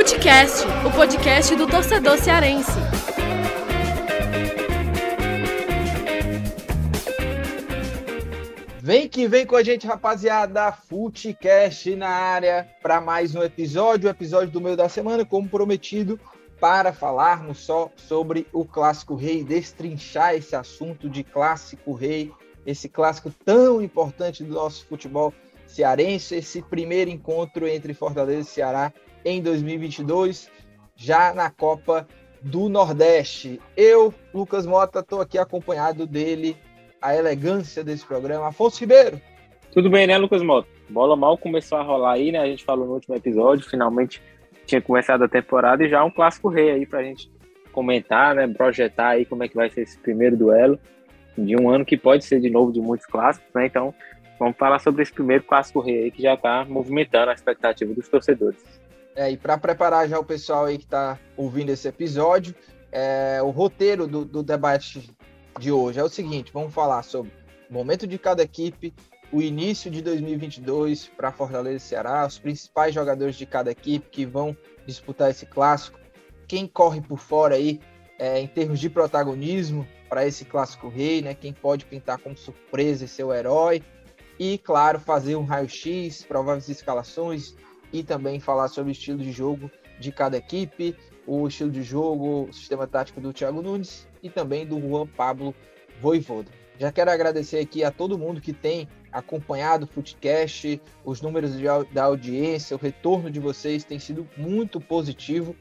Futecast, o podcast do torcedor cearense. Vem que vem com a gente, rapaziada. Futecast na área para mais um episódio, o episódio do meio da semana, como prometido, para falarmos só sobre o Clássico Rei, destrinchar esse assunto de Clássico Rei, esse clássico tão importante do nosso futebol cearense, esse primeiro encontro entre Fortaleza e Ceará em 2022, já na Copa do Nordeste. Eu, Lucas Mota, estou aqui acompanhado dele, a elegância desse programa, Afonso Ribeiro. Tudo bem, né, Lucas Mota? Bola mal começou a rolar aí, né? A gente falou no último episódio, finalmente tinha começado a temporada e já um clássico rei aí pra gente comentar, né? Projetar aí como é que vai ser esse primeiro duelo de um ano que pode ser de novo de muitos clássicos, né? Então, vamos falar sobre esse primeiro clássico rei aí que já está movimentando a expectativa dos torcedores. É, e para preparar já o pessoal aí que está ouvindo esse episódio, é, o roteiro do, do debate de hoje é o seguinte: vamos falar sobre o momento de cada equipe, o início de 2022 para Fortaleza e Ceará, os principais jogadores de cada equipe que vão disputar esse clássico, quem corre por fora aí é, em termos de protagonismo para esse clássico rei, né? Quem pode pintar como surpresa e ser o herói. E, claro, fazer um raio-x, prováveis escalações e também falar sobre o estilo de jogo de cada equipe, o estilo de jogo, o sistema tático do Thiago Nunes e também do Juan Pablo Voivoda. Já quero agradecer aqui a todo mundo que tem acompanhado o Footcast, os números de, da audiência, o retorno de vocês tem sido muito positivo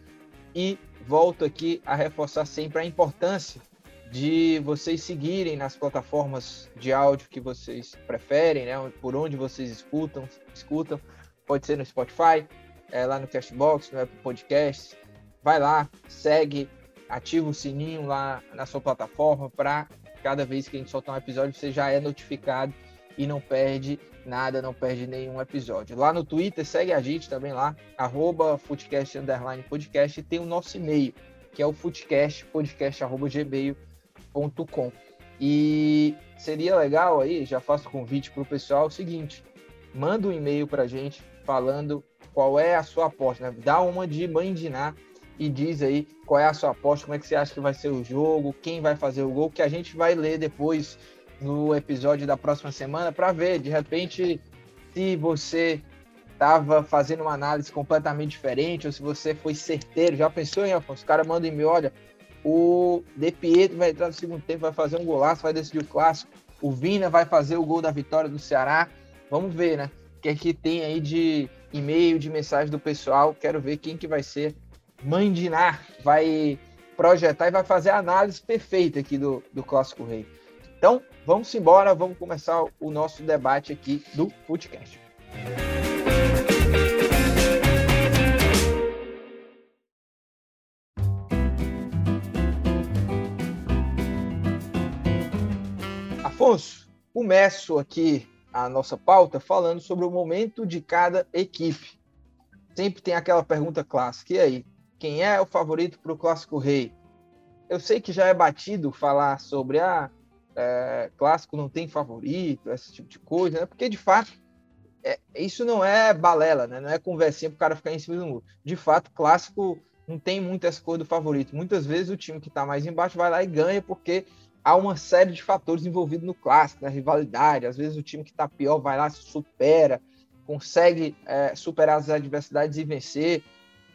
e volto aqui a reforçar sempre a importância de vocês seguirem nas plataformas de áudio que vocês preferem, né? Por onde vocês escutam, escutam. Pode ser no Spotify, é, lá no Castbox, no Apple Podcasts. Vai lá, segue, ativa o sininho lá na sua plataforma para cada vez que a gente soltar um episódio você já é notificado e não perde nada, não perde nenhum episódio. Lá no Twitter, segue a gente também lá, arroba Podcast, e tem o nosso e-mail, que é o Footcast, podcast, arroba gmail.com gmail.com. E seria legal aí, já faço convite para o pessoal, o seguinte, manda um e-mail para a gente falando qual é a sua aposta, né? Dá uma de mandinar e diz aí qual é a sua aposta, como é que você acha que vai ser o jogo, quem vai fazer o gol, que a gente vai ler depois no episódio da próxima semana para ver, de repente, se você estava fazendo uma análise completamente diferente ou se você foi certeiro. Já pensou, hein, Afonso? Os caras mandam e-mail, olha, o De Pietro vai entrar no segundo tempo, vai fazer um golaço, vai decidir o clássico. O Vina vai fazer o gol da vitória do Ceará. Vamos ver, né? Que é que tem aí de e-mail, de mensagem do pessoal. Quero ver quem que vai ser. Mandinar vai projetar e vai fazer a análise perfeita aqui do, do Clássico Rei. Então, vamos embora, vamos começar o nosso debate aqui do Footcast. Afonso, começo aqui a nossa pauta falando sobre o momento de cada equipe. Sempre tem aquela pergunta clássica: e aí, quem é o favorito para o Clássico Rei? Eu sei que já é batido falar sobre a ah, é, clássico não tem favorito, esse tipo de coisa, né? porque de fato é, isso não é balela, né? não é conversinha para o cara ficar em cima do muro. De fato, clássico não tem muito essa coisa do favorito. Muitas vezes o time que está mais embaixo vai lá e ganha porque há uma série de fatores envolvidos no clássico, na rivalidade. Às vezes o time que está pior vai lá, supera, consegue é, superar as adversidades e vencer.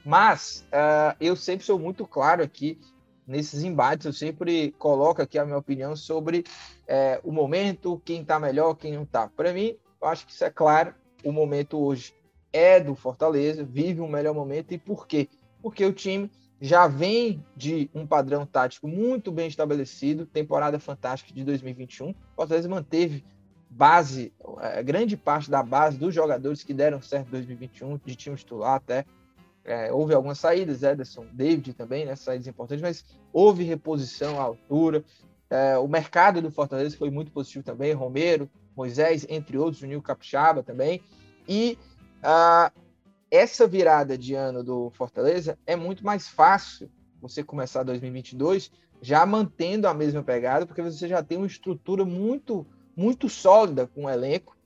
Mas uh, eu sempre sou muito claro aqui nesses embates, eu sempre coloco aqui a minha opinião sobre é, o momento, quem está melhor, quem não está. Para mim, eu acho que isso é claro. O momento hoje é do Fortaleza, vive um melhor momento. E por quê? Porque o time já vem de um padrão tático muito bem estabelecido, temporada fantástica de 2021. O Fortaleza manteve base, é, grande parte da base dos jogadores que deram certo em 2021, de time titular até. É, houve algumas saídas, Ederson, David também, né, saídas importantes, mas houve reposição à altura. É, o mercado do Fortaleza foi muito positivo também, Romero, Moisés, entre outros, o Nil Capixaba também. E uh, essa virada de ano do Fortaleza é muito mais fácil você começar 2022 já mantendo a mesma pegada, porque você já tem uma estrutura muito, muito sólida com o elenco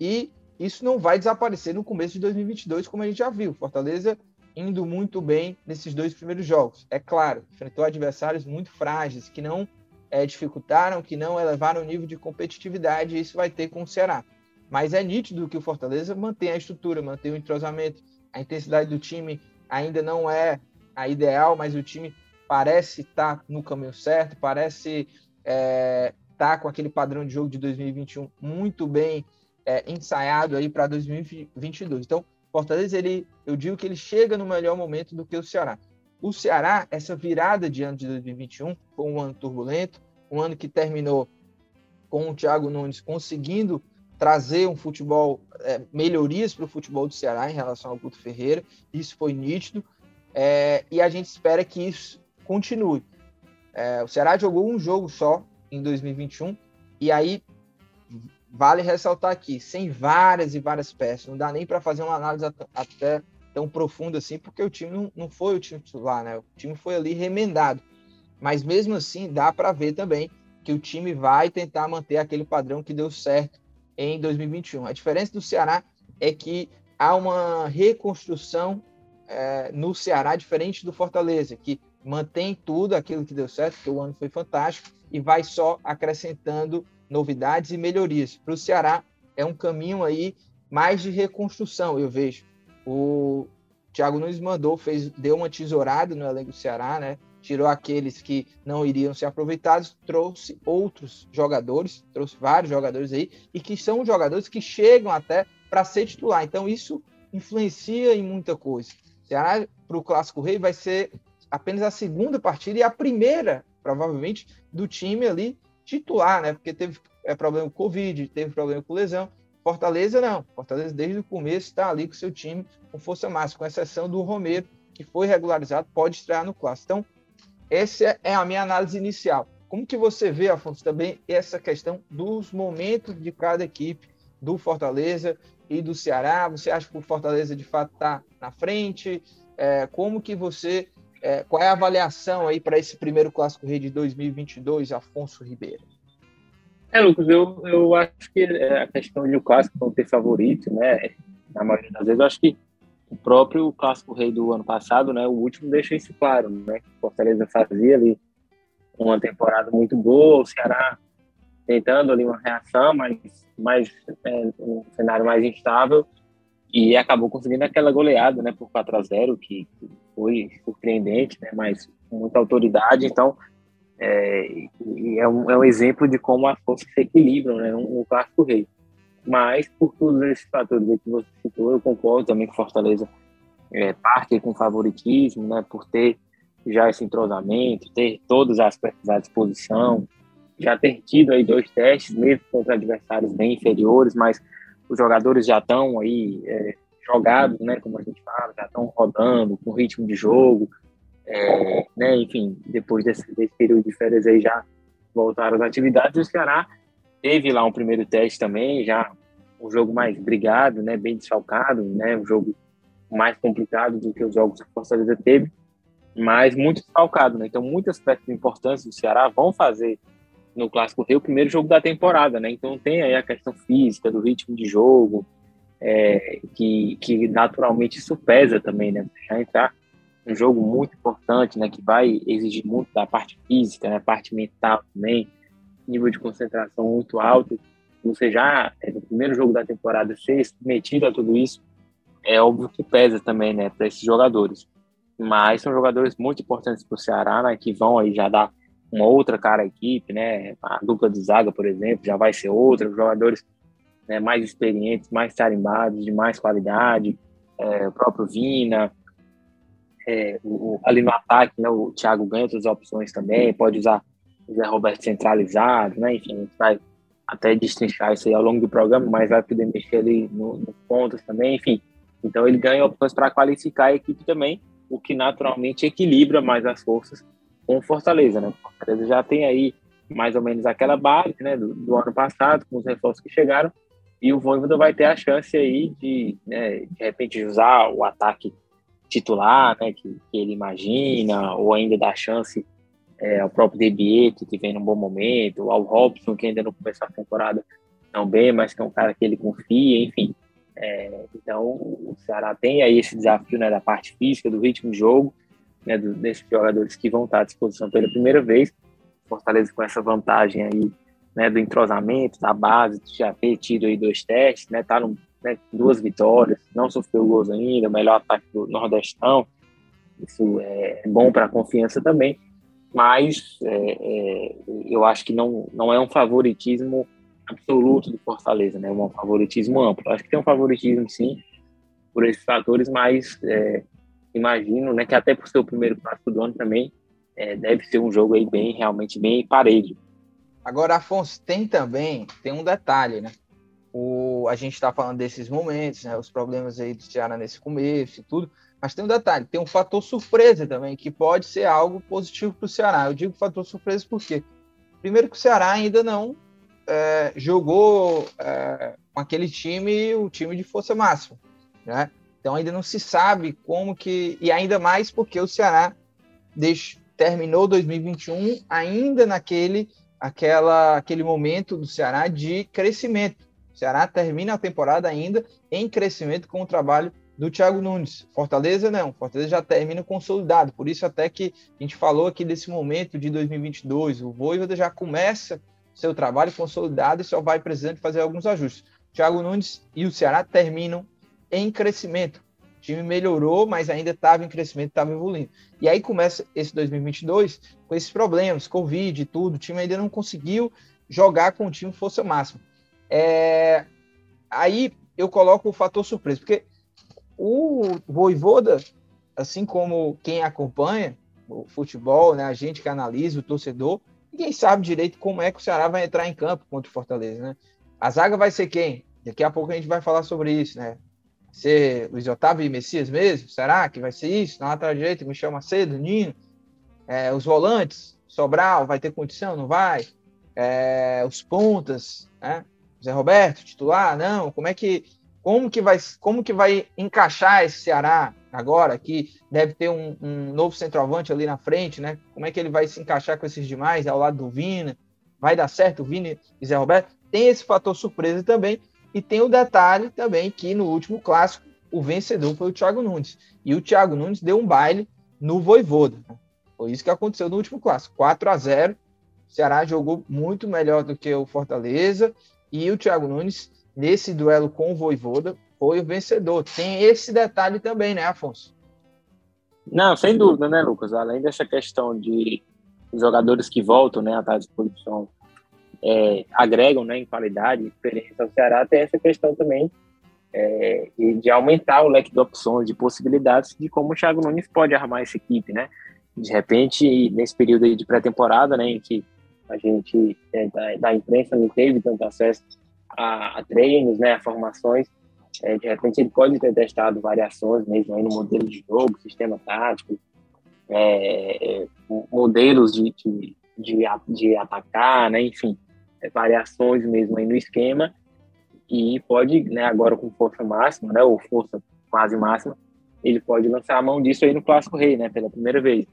e isso não vai desaparecer no começo de 2022, como a gente já viu. Fortaleza indo muito bem nesses dois primeiros jogos. É claro, enfrentou adversários muito frágeis, que não é, dificultaram, que não elevaram o nível de competitividade, e isso vai ter com o Ceará. Mas é nítido que o Fortaleza mantém a estrutura, mantém o entrosamento, a intensidade do time ainda não é a ideal, mas o time parece estar tá no caminho certo, parece é, estar tá com aquele padrão de jogo de 2021 muito bem é, ensaiado aí para 2022. Então, Fortaleza, ele, eu digo que ele chega no melhor momento do que o Ceará. O Ceará, essa virada de ano de 2021, foi um ano turbulento, um ano que terminou com o Thiago Nunes conseguindo trazer um futebol, é, melhorias para o futebol do Ceará em relação ao Guto Ferreira, isso foi nítido, é, e a gente espera que isso continue. É, o Ceará jogou um jogo só em 2021, e aí vale ressaltar aqui, sem várias e várias peças, não dá nem para fazer uma análise até tão profunda assim, porque o time não, não foi o time titular, né? O time foi ali remendado. Mas mesmo assim, dá para ver também que o time vai tentar manter aquele padrão que deu certo em 2021. A diferença do Ceará é que há uma reconstrução é, no Ceará diferente do Fortaleza, que mantém tudo aquilo que deu certo, que o ano foi fantástico, e vai só acrescentando novidades e melhorias. Para o Ceará é um caminho aí mais de reconstrução, eu vejo. O Thiago Nunes mandou, fez, deu uma tesourada no elenco do Ceará, né? Tirou aqueles que não iriam ser aproveitados, trouxe outros jogadores, trouxe vários jogadores aí, e que são jogadores que chegam até para ser titular. Então, isso influencia em muita coisa. Ceará, para o Clássico Rei, vai ser apenas a segunda partida e a primeira, provavelmente, do time ali titular, né? Porque teve é, problema com Covid, teve problema com lesão. Fortaleza não. Fortaleza, desde o começo, está ali com seu time com força máxima, com exceção do Romero, que foi regularizado, pode estrear no Clássico. Então, essa é a minha análise inicial. Como que você vê, Afonso, também essa questão dos momentos de cada equipe do Fortaleza e do Ceará? Você acha que o Fortaleza de fato está na frente? É, como que você, é, qual é a avaliação aí para esse primeiro clássico rei de 2022, Afonso Ribeiro? É, Lucas, eu, eu acho que é a questão de o clássico não ter favorito, né? Na maioria das vezes, eu acho que o próprio clássico rei do ano passado, né, o último deixa isso claro, né, que Fortaleza fazia ali uma temporada muito boa, o Ceará tentando ali uma reação, mas mais é, um cenário mais instável e acabou conseguindo aquela goleada, né, por 4 a 0 que foi surpreendente, né, mas com muita autoridade, então é, é, um, é um exemplo de como as forças se equilibram, né, no clássico rei. Mas, por todos esses fatores que você citou, eu concordo também que Fortaleza é, parte com favoritismo, né, por ter já esse entrosamento, ter todas as peças à disposição, já ter tido aí dois testes, mesmo contra adversários bem inferiores, mas os jogadores já estão aí é, jogados, né, como a gente fala, já estão rodando, com ritmo de jogo, é, né, enfim, depois desse, desse, período de férias aí já voltaram às atividades, o Ceará teve lá um primeiro teste também, já um jogo mais brigado, né, bem desfalcado, né, um jogo mais complicado do que os jogos que o Fortaleza teve, mas muito desfalcado, né? Então muitas peças importantes do Ceará vão fazer no Clássico Rio o primeiro jogo da temporada, né? Então tem aí a questão física, do ritmo de jogo, é, que, que naturalmente isso pesa também, né? Já entrar um jogo muito importante, né? Que vai exigir muito da parte física, né? Parte mental também, nível de concentração muito alto, você já, é, no primeiro jogo da temporada, ser submetido a tudo isso, é óbvio que pesa também, né, para esses jogadores. Mas são jogadores muito importantes para o Ceará, né, que vão aí já dar uma outra cara à equipe, né, a dupla de zaga, por exemplo, já vai ser outra, jogadores né, mais experientes, mais tarimbados, de mais qualidade, é, o próprio Vina, é, o, ali no ataque, né, o Thiago ganha outras opções também, pode usar Zé Roberto centralizado, né? Enfim, a gente vai até destrinchar isso aí ao longo do programa, mas vai poder mexer ali nos no pontos também, enfim. Então ele ganha opções para qualificar a equipe também, o que naturalmente equilibra mais as forças com Fortaleza, né? Fortaleza já tem aí mais ou menos aquela base, né, do, do ano passado, com os reforços que chegaram, e o Voivoda vai ter a chance aí de, né, de repente, usar o ataque titular, né, que, que ele imagina, ou ainda dar chance é, ao próprio Debieto, que vem num bom momento, ao Robson, que ainda não começou a temporada tão bem, mas que é um cara que ele confia, enfim. É, então, o Ceará tem aí esse desafio né, da parte física, do ritmo de jogo, né, do, desses jogadores que vão estar à disposição pela primeira vez. Fortaleza com essa vantagem aí né, do entrosamento, da base, já ter tido aí dois testes, né, tá no, né, duas vitórias, não sofreu gols ainda, melhor ataque do Nordestão. Isso é bom para a confiança também, mas é, é, eu acho que não, não é um favoritismo absoluto do Fortaleza, né? Um favoritismo amplo. Acho que tem um favoritismo, sim, por esses fatores, mas é, imagino, né, que até por ser o primeiro clássico do ano também é, deve ser um jogo aí bem, realmente bem parelho. Agora, Afonso, tem também, tem um detalhe, né? O, a gente está falando desses momentos, né? Os problemas aí do Ceará nesse começo e tudo, mas tem um detalhe, tem um fator surpresa também, que pode ser algo positivo para o Ceará. Eu digo fator surpresa porque, primeiro que o Ceará ainda não é, jogou é, com aquele time, o time de força máxima, né? Então ainda não se sabe como que e ainda mais porque o Ceará terminou 2021 ainda naquele aquela aquele momento do Ceará de crescimento. O Ceará termina a temporada ainda em crescimento com o trabalho do Thiago Nunes. Fortaleza não, Fortaleza já termina consolidado. Por isso até que a gente falou aqui desse momento de 2022, o Voivoda já começa seu trabalho consolidado e só vai precisando fazer alguns ajustes. Thiago Nunes e o Ceará terminam em crescimento. O time melhorou, mas ainda estava em crescimento, estava evoluindo. E aí começa esse 2022 com esses problemas, Covid e tudo. O time ainda não conseguiu jogar com o time força máxima. É... Aí eu coloco o fator surpresa, porque o Voivoda, assim como quem acompanha o futebol, né, a gente que analisa, o torcedor, ninguém sabe direito como é que o Ceará vai entrar em campo contra o Fortaleza, né? A zaga vai ser quem? Daqui a pouco a gente vai falar sobre isso, né? Ser Luiz Otávio e Messias mesmo? Será que vai ser isso? Na lateral direita, Michel Macedo, Nino. É, os volantes, Sobral, vai ter condição? Não vai? É, os pontas, né? Zé Roberto, titular? Não. Como é que como que vai, como que vai encaixar esse Ceará agora, que deve ter um, um, novo centroavante ali na frente, né? Como é que ele vai se encaixar com esses demais ao lado do Vina? Vai dar certo o Vini e Zé Roberto? Tem esse fator surpresa também, e tem o detalhe também que no último clássico o vencedor foi o Thiago Nunes. E o Thiago Nunes deu um baile no Voivoda. Né? Foi isso que aconteceu no último clássico. 4 a 0 O Ceará jogou muito melhor do que o Fortaleza. E o Thiago Nunes nesse duelo com o Voivoda, foi o vencedor. Tem esse detalhe também, né, Afonso? Não, sem dúvida, né, Lucas? Além dessa questão de jogadores que voltam né, à disposição é, agregam né, em qualidade e experiência ao Ceará, tem essa questão também é, de aumentar o leque de opções, de possibilidades de como o Thiago Nunes pode armar essa equipe, né? De repente, nesse período de pré-temporada, né, em que a gente é, da, da imprensa não teve tanto acesso a, a treinos, né, a formações. É, de repente ele pode ter testado variações mesmo aí no modelo de jogo, sistema tático, é, é modelos de, de, de, de, atacar, né, enfim, é, variações mesmo aí no esquema e pode, né, agora com força máxima, né, ou força quase máxima, ele pode lançar a mão disso aí no Clássico Rei, né, pela primeira vez.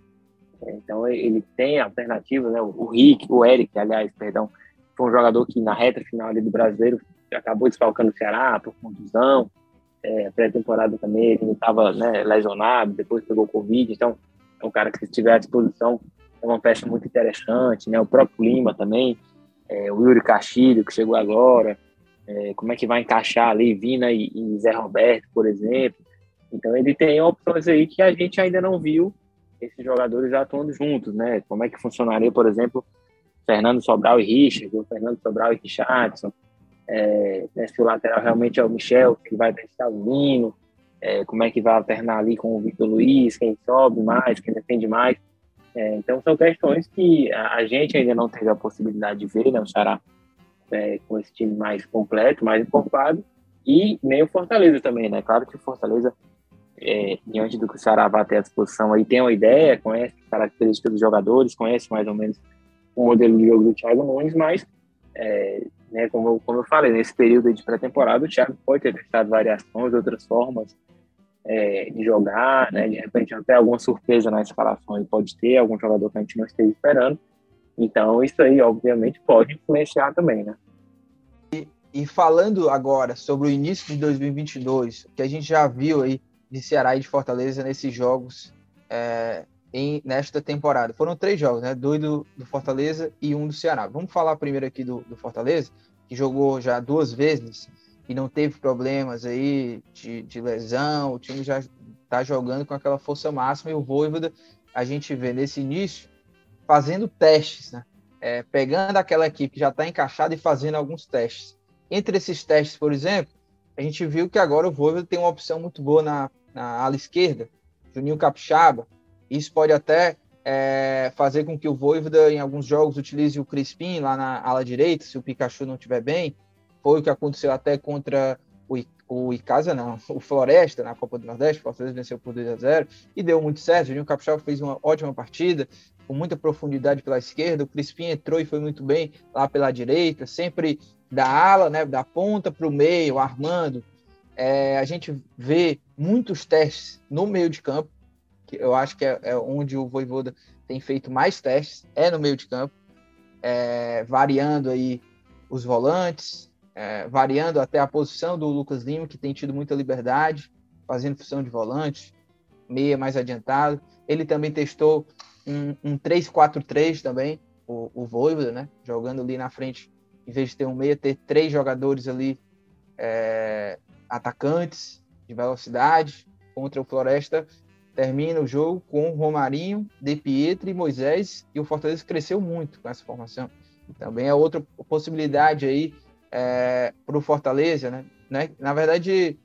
Então ele tem alternativas, né, o Rick, o Eric, aliás, perdão, foi um jogador que na reta final ali do brasileiro acabou desfalcando o Ceará por contusão. É, pré-temporada também ele estava né, lesionado, depois pegou Covid. Então, é um cara que, se estiver à disposição, é uma peça muito interessante. Né? O próprio Lima também, é, o Yuri Castilho, que chegou agora. É, como é que vai encaixar ali Vina e, e Zé Roberto, por exemplo. Então, ele tem opções aí que a gente ainda não viu esses jogadores atuando juntos, né? Como é que funcionaria, por exemplo, Fernando Sobral e Richard, ou Fernando Sobral e Richardson. É, se o lateral realmente é o Michel, que vai testar o Nino, é, como é que vai alternar ali com o Victor Luiz, quem sobe mais, quem defende mais. É, então são questões que a, gente ainda não teve a possibilidade de ver, né, o Ceará é, com esse time mais completo, mais encorpado, e nem o Fortaleza também, né? Claro que o Fortaleza, é, diante do que o Ceará vai ter à disposição aí, tem uma ideia, conhece as características dos jogadores, conhece mais ou menos o modelo de jogo do Thiago Nunes, mas, é, né, como, como eu falei, nesse período de pré-temporada, o Thiago pode ter testado variações, outras formas é, de jogar, né, de repente até alguma surpresa na escalação ele pode ter, algum jogador que a gente não esteja esperando. Então, isso aí, obviamente, pode influenciar também, né? e falando agora sobre o início de 2022, que a gente já viu aí de Ceará e de Fortaleza nesses jogos é, em, nesta temporada. Foram três jogos, né? Dois do, do, Fortaleza e um do Ceará. Vamos falar primeiro aqui do, do, Fortaleza, que jogou já duas vezes e não teve problemas aí de, de lesão. O time já está jogando com aquela força máxima e o Voivoda, a gente vê nesse início, fazendo testes, né? É, pegando aquela equipe que já está encaixada e fazendo alguns testes. Entre esses testes, por exemplo, a gente viu que agora o Voivoda tem uma opção muito boa na, na ala esquerda, Juninho Capixaba. Isso pode até é, fazer com que o Voivoda, em alguns jogos, utilize o Crispim lá na ala direita, se o Pikachu não estiver bem. Foi o que aconteceu até contra o, o Icasa, não, o Floresta, na Copa do Nordeste. O Fortaleza venceu por 2 a 0 e deu muito certo. O Juninho Capixaba fez uma ótima partida, com muita profundidade pela esquerda. O Crispim entrou e foi muito bem lá pela direita, sempre da ala, né, da ponta para o meio, armando. É, a gente vê muitos testes no meio de campo, que eu acho que é, é onde o Voivoda tem feito mais testes, é no meio de campo, é, variando aí os volantes, é, variando até a posição do Lucas Lima, que tem tido muita liberdade, fazendo função de volante, meia mais adiantado. Ele também testou um, um 3-4-3 também, o, o Voivoda, né? Jogando ali na frente em vez de ter um meia, ter três jogadores ali é, atacantes de velocidade contra o Floresta. Termina o jogo com Romarinho, De Pietro e Moisés, e o Fortaleza cresceu muito com essa formação. Também é outra possibilidade aí é, para o Fortaleza, né? né? Na verdade,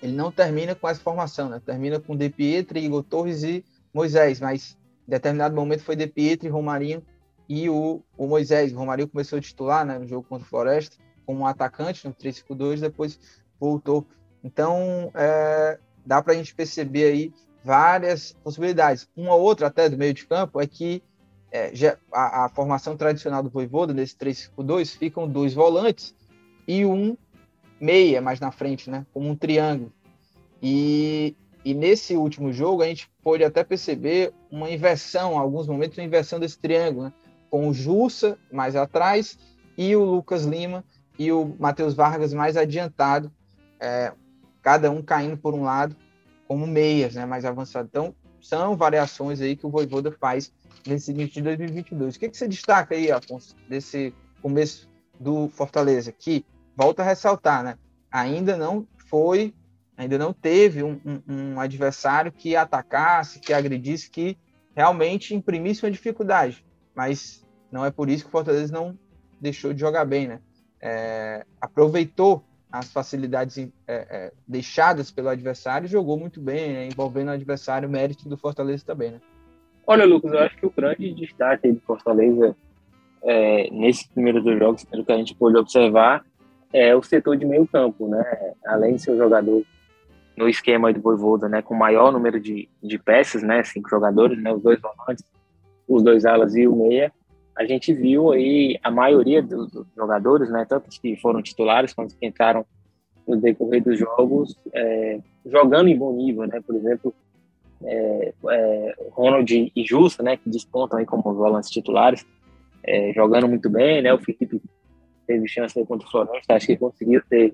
ele não termina com essa formação, né? Termina com De Pietro, Igor Torres e Moisés, mas em determinado momento foi De Pietro e Romarinho e o, o Moisés. O Romário começou a titular né, no jogo contra o Floresta, como um atacante no 3-5-2, depois voltou. Então, é, dá para a gente perceber aí várias possibilidades. Uma outra, até do meio de campo, é que é, a, a, formação tradicional do Voivoda, nesse 3-5-2, ficam dois volantes e um meia mais na frente, né, como um triângulo. E, e nesse último jogo, a gente pôde até perceber uma inversão, alguns momentos, uma inversão desse triângulo, né? com o Jussa mais atrás e o Lucas Lima e o Matheus Vargas mais adiantado, é, cada um caindo por um lado, como meias, né, mais avançado. Então, são variações aí que o Voivoda faz nesse início de 2022. O que, que você destaca aí, Afonso, desse começo do Fortaleza? Que, volta a ressaltar, né, ainda não foi, ainda não teve um, um, um adversário que atacasse, que agredisse, que realmente imprimisse uma dificuldade mas não é por isso que o Fortaleza não deixou de jogar bem, né? É, aproveitou as facilidades é, é, deixadas pelo adversário jogou muito bem, né? envolvendo o adversário, mérito do Fortaleza também, né? Olha, Lucas, eu acho que o grande destaque do Fortaleza é, nesses primeiros dois jogos, pelo que a gente pôde observar, é o setor de meio campo, né? Além de ser o jogador no esquema do Voivoda, né, com maior número de, de peças, né, cinco jogadores, né, os dois volantes, os dois alas e o meia, a gente viu aí a maioria dos, jogadores, né, tanto que foram titulares quanto que entraram no decorrer dos jogos, é, jogando em bom nível, né, por exemplo, é, é, Ronald e Justa, né, que despontam aí como volantes titulares, é, jogando muito bem, né, o Felipe teve chance contra o Floresta, acho que conseguiu ter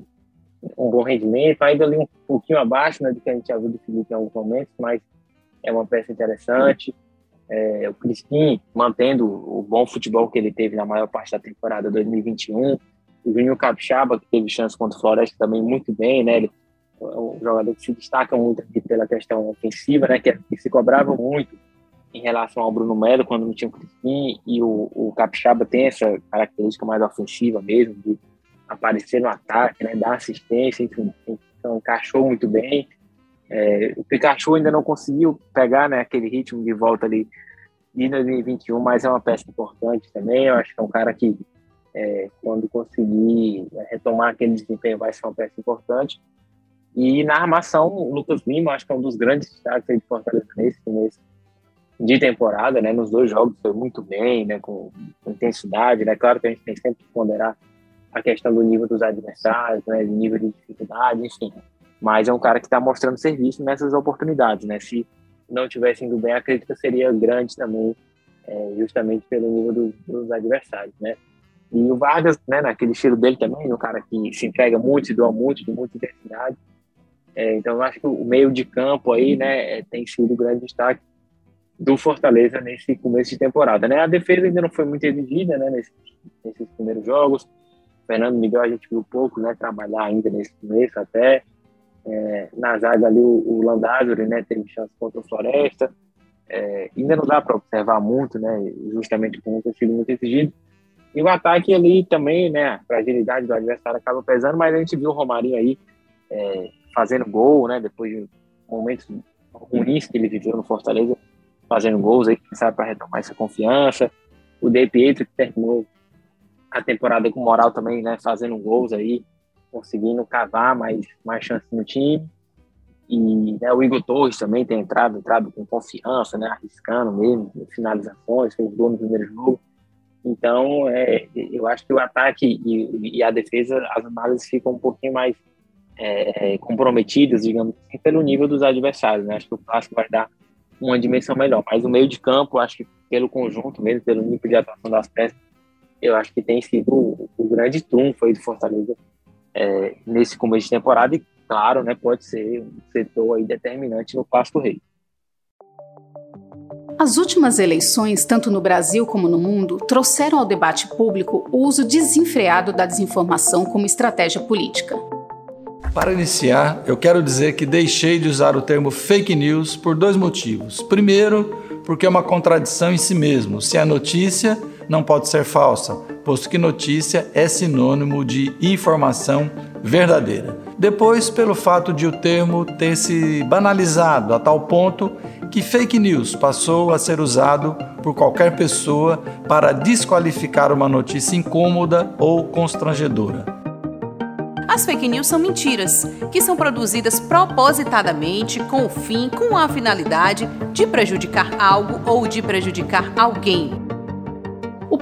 um bom rendimento, ainda ali um pouquinho abaixo né, do que a gente já viu do Felipe em alguns momentos, mas é uma peça interessante é, o Crispim mantendo o bom futebol que ele teve na maior parte da temporada 2021, o Juninho Capixaba, que teve chance contra o Floresta também muito bem, né? Ele é um jogador que se destaca muito aqui pela questão ofensiva, né? Que, que se cobrava muito em relação ao Bruno Melo quando não tinha o Crispim, e o, o Capixaba tem essa característica mais ofensiva mesmo, de aparecer no ataque, né? Dar assistência, enfim, então encaixou muito bem. É, o Pikachu ainda não conseguiu pegar né, aquele ritmo de volta ali de 2021, mas é uma peça importante também. Eu acho que é um cara que, é, quando conseguir né, retomar aquele desempenho, vai ser uma peça importante. E na armação, o Lucas Lima, acho que é um dos grandes destaques de Fortaleza nesse começo de temporada, né? Nos dois jogos foi muito bem, né? Com, intensidade, né? Claro que a gente tem sempre que ponderar a questão do nível dos adversários, né? Nível de dificuldade, enfim mas é um cara que está mostrando serviço nessas oportunidades, né? Se não tivesse indo bem, a crítica seria grande também, é, justamente pelo nível do, dos adversários, né? E o Vargas, né, naquele estilo dele também, um cara que se entrega muito, se doa muito, de muita intensidade. É, então, eu acho que o meio de campo aí, né, é, tem sido o grande destaque do Fortaleza nesse começo de temporada, né? A defesa ainda não foi muito exigida, né, nesses, nesses primeiros jogos. Fernando Miguel a gente viu pouco, né, trabalhar ainda nesse começo até. É, na zaga ali o, o Landázuri, né, teve chance contra o Floresta. É, ainda não dá para observar muito, né, justamente por não ter muito exigido. E o ataque ali também, né, a fragilidade do adversário acaba pesando, mas a gente viu o Romarinho aí é, fazendo gol, né, depois de momentos ruins que ele viveu no Fortaleza, fazendo gols aí, quem sabe, para retomar essa confiança. O De Pietro, que terminou a temporada com moral também, né, fazendo gols aí, conseguindo cavar mais, mais chance no time. E né, o Igor Torres também tem entrado, entrado com confiança, né, arriscando mesmo, finalizações, fez gol no primeiro jogo. Então, é, eu acho que o ataque e, e, a defesa, as análises ficam um pouquinho mais é, comprometidas, digamos assim, pelo nível dos adversários. Né? Acho que o clássico vai dar uma dimensão melhor. Mas o meio de campo, acho que pelo conjunto mesmo, pelo nível de atuação das peças, eu acho que tem sido o, o grande trunfo aí do Fortaleza é, nesse começo de temporada e, claro, né, pode ser um setor aí determinante no Clássico Rei. As últimas eleições, tanto no Brasil como no mundo, trouxeram ao debate público o uso desenfreado da desinformação como estratégia política. Para iniciar, eu quero dizer que deixei de usar o termo fake news por dois motivos. Primeiro, porque é uma contradição em si mesmo. Se a notícia não pode ser falsa, posto que notícia é sinônimo de informação verdadeira. Depois, pelo fato de o termo ter se banalizado a tal ponto que fake news passou a ser usado por qualquer pessoa para desqualificar uma notícia incômoda ou constrangedora. As fake news são mentiras, que são produzidas propositadamente com o fim, com a finalidade de prejudicar algo ou de prejudicar alguém.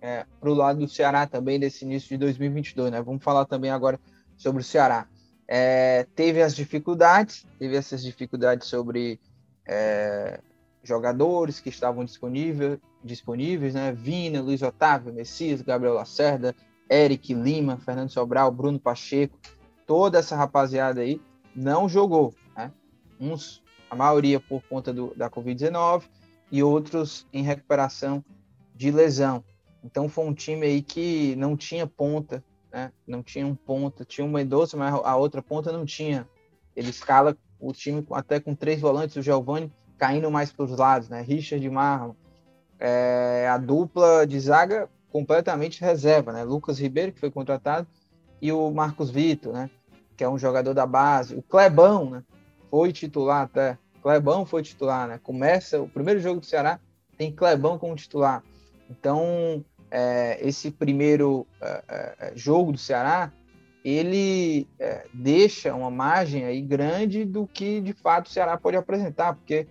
é, para o lado do Ceará também desse início de 2022, né? Vamos falar também agora sobre o Ceará. É, teve as dificuldades, teve essas dificuldades sobre é, jogadores que estavam disponível, disponíveis, né? Vina, Luiz Otávio, Messias, Gabriel Lacerda, Eric Lima, Fernando Sobral, Bruno Pacheco, toda essa rapaziada aí não jogou, né? Uns, a maioria por conta do, da Covid-19 e outros em recuperação de lesão. Então foi um time aí que não tinha ponta, né? Não tinha um ponta, tinha uma Mendonça, mas a outra ponta não tinha. Ele escala o time até com três volantes, o Giovani caindo mais para os lados, né? Richard de Marlon. É, a dupla de zaga completamente reserva, né? Lucas Ribeiro, que foi contratado, e o Marcos Vitor, né? Que é um jogador da base. O Clebão, né? Foi titular até. Clebão foi titular, né? Começa o primeiro jogo do Ceará, tem Clebão como titular. Então, é, esse primeiro é, é, jogo do Ceará, ele é, deixa uma margem aí grande do que de fato o Ceará pode apresentar, porque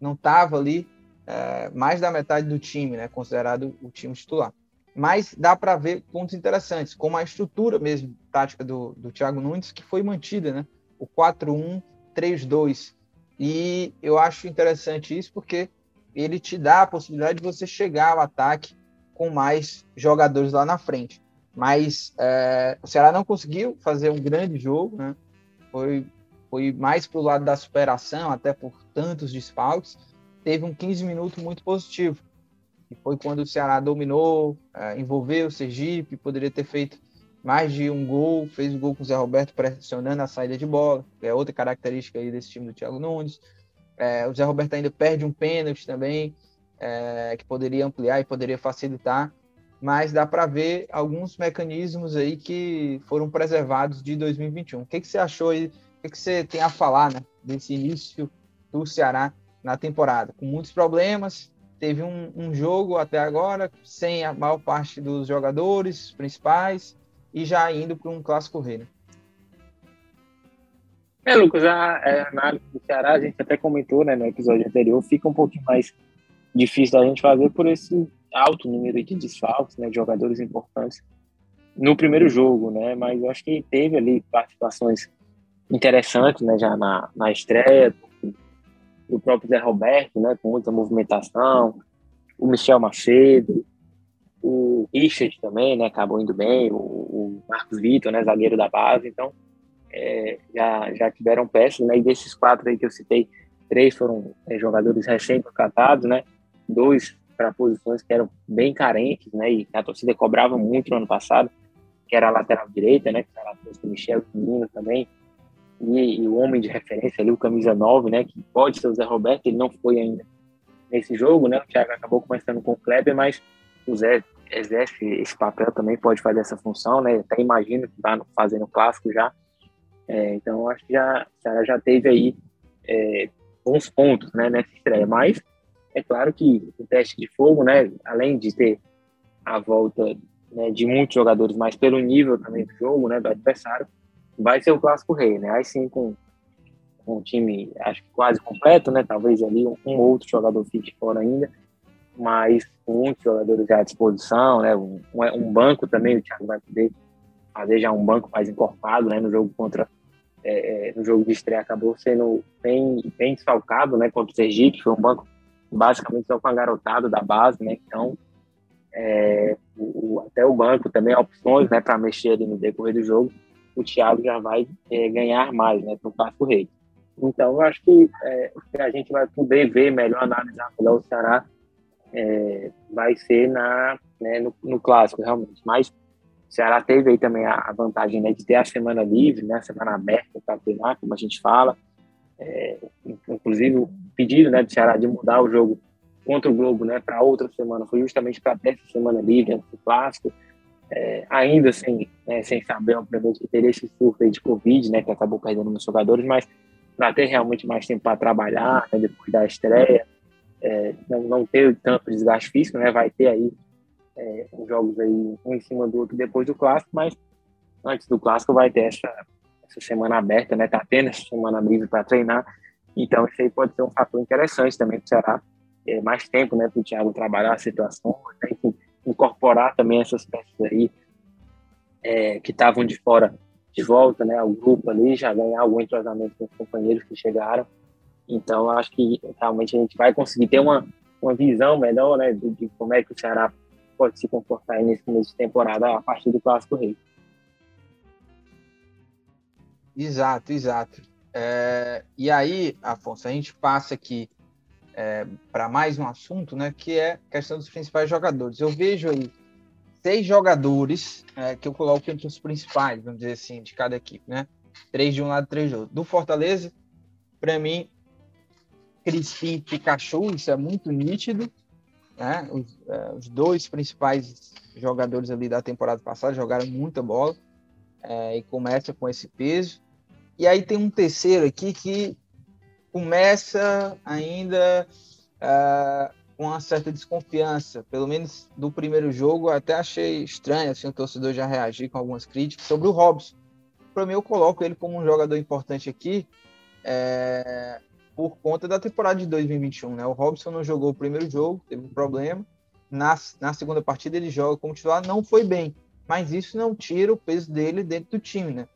não estava ali é, mais da metade do time, né, considerado o time titular. Mas dá para ver pontos interessantes, como a estrutura mesmo tática do, do Thiago Nunes, que foi mantida, né? O 4-1-3-2. E eu acho interessante isso porque ele te dá a possibilidade de você chegar ao ataque com mais jogadores lá na frente. Mas é, o Ceará não conseguiu fazer um grande jogo, né? Foi, foi mais para o lado da superação, até por tantos desfalques. Teve um 15 minutos muito positivo. E foi quando o Ceará dominou, é, envolveu o Sergipe, poderia ter feito mais de um gol, fez o gol com o Zé Roberto pressionando a saída de bola, que é outra característica aí desse time do Thiago Nunes. É, o Zé Roberto ainda perde um pênalti também, é, que poderia ampliar e poderia facilitar, mas dá para ver alguns mecanismos aí que foram preservados de 2021. O que, que você achou aí? O que, que você tem a falar né, desse início do Ceará na temporada? Com muitos problemas, teve um, um jogo até agora sem a maior parte dos jogadores principais e já indo para um clássico rei. Né? É, Lucas, a, a, análise do Ceará, a gente até comentou né, no episódio anterior, fica um pouquinho mais difícil da gente fazer por esse alto número de desfalques, né, de jogadores importantes no primeiro jogo, né, mas eu acho que teve ali participações interessantes, né, já na, na estreia do próprio Zé Roberto, né, com muita movimentação, o Michel Macedo, o Richard também, né, acabou indo bem, o, o Marcos Vitor, né, zagueiro da base, então é, já, já tiveram peças, né, e desses quatro aí que eu citei, três foram é, jogadores recém-contratados, né, dois para posições que eram bem carentes, né, e a torcida cobrava muito no ano passado, que era a lateral direita, né, que era o Michel Menino também, e, e, o homem de referência ali, o camisa 9, né, que pode ser o Zé Roberto, ele não foi ainda nesse jogo, né, o Thiago acabou começando com o Kleber, mas o Zé exerce esse papel também, pode fazer essa função, né? Até imagino que está fazendo clássico já. É, então, acho que já, já teve aí é, bons pontos né, nessa estreia. Mas é claro que o teste de fogo, né, além de ter a volta né, de muitos jogadores, mas pelo nível também do jogo, né, do adversário, vai ser o clássico rei, né? Aí sim com, com o time, acho que quase completo, né? Talvez ali um, um outro jogador fique fora ainda, mas muitos jogadores à disposição, né? Um, um banco também, o Thiago vai poder fazer já um banco mais encorpado, né? No jogo contra é, é, no jogo de estreia acabou sendo bem, bem desfalcado, né? Contra o Sergipe, foi um banco basicamente só com a garotada da base, né? Então, é, o, até o banco também opções, né? Para mexer ali no decorrer do jogo, o Thiago já vai é, ganhar mais, né? Para o Clássico Rei. Então, eu acho que é, a gente vai poder ver melhor, analisar melhor o Ceará é, vai ser na, né, no, no, clássico, realmente. Mas o Ceará teve aí também a, vantagem né, de ter a semana livre, né, a semana aberta para treinar, como a gente fala. É, inclusive, o pedido né, do Ceará de mudar o jogo contra o Globo né, para outra semana foi justamente para essa semana livre antes do clássico. É, ainda sem, né, sem saber, obviamente, que teria esse surto de Covid, né, que acabou perdendo muitos jogadores, mas para ter realmente mais tempo para trabalhar né, depois da estreia, é, não, não ter tanto desgaste físico, né? Vai ter aí é, os jogos aí um em cima do outro depois do clássico, mas antes do clássico vai ter essa, essa semana aberta, né? Tá tendo essa semana livre para treinar, então isso aí pode ser um fator interessante também para o Ceará, é, mais tempo, né? Para o Thiago trabalhar a situação, né? incorporar também essas peças aí é, que estavam de fora de volta, né? O grupo ali já ganhar algum entrosamento com os companheiros que chegaram então, acho que realmente a gente vai conseguir ter uma, uma visão melhor né, de, de como é que o Ceará pode se comportar nesse começo de temporada a partir do Clássico Rei. Exato, exato. É, e aí, Afonso, a gente passa aqui é, para mais um assunto, né, que é a questão dos principais jogadores. Eu vejo aí seis jogadores é, que eu coloco entre os principais, vamos dizer assim, de cada equipe, né? Três de um lado, três do outro. Do Fortaleza, para mim, Crispim e Pikachu, isso é muito nítido. Né? Os, é, os, dois principais jogadores ali da temporada passada jogaram muita bola é, e começa com esse peso. E aí tem um terceiro aqui que começa ainda é, com uma certa desconfiança, pelo menos do primeiro jogo, até achei estranho assim, o torcedor já reagir com algumas críticas sobre o Robson. Para mim, eu coloco ele como um jogador importante aqui, é, por conta da temporada de 2021, né? O Robson não jogou o primeiro jogo, teve um problema. Na, na segunda partida ele joga como titular, não foi bem, mas isso não tira o peso dele dentro do time, né?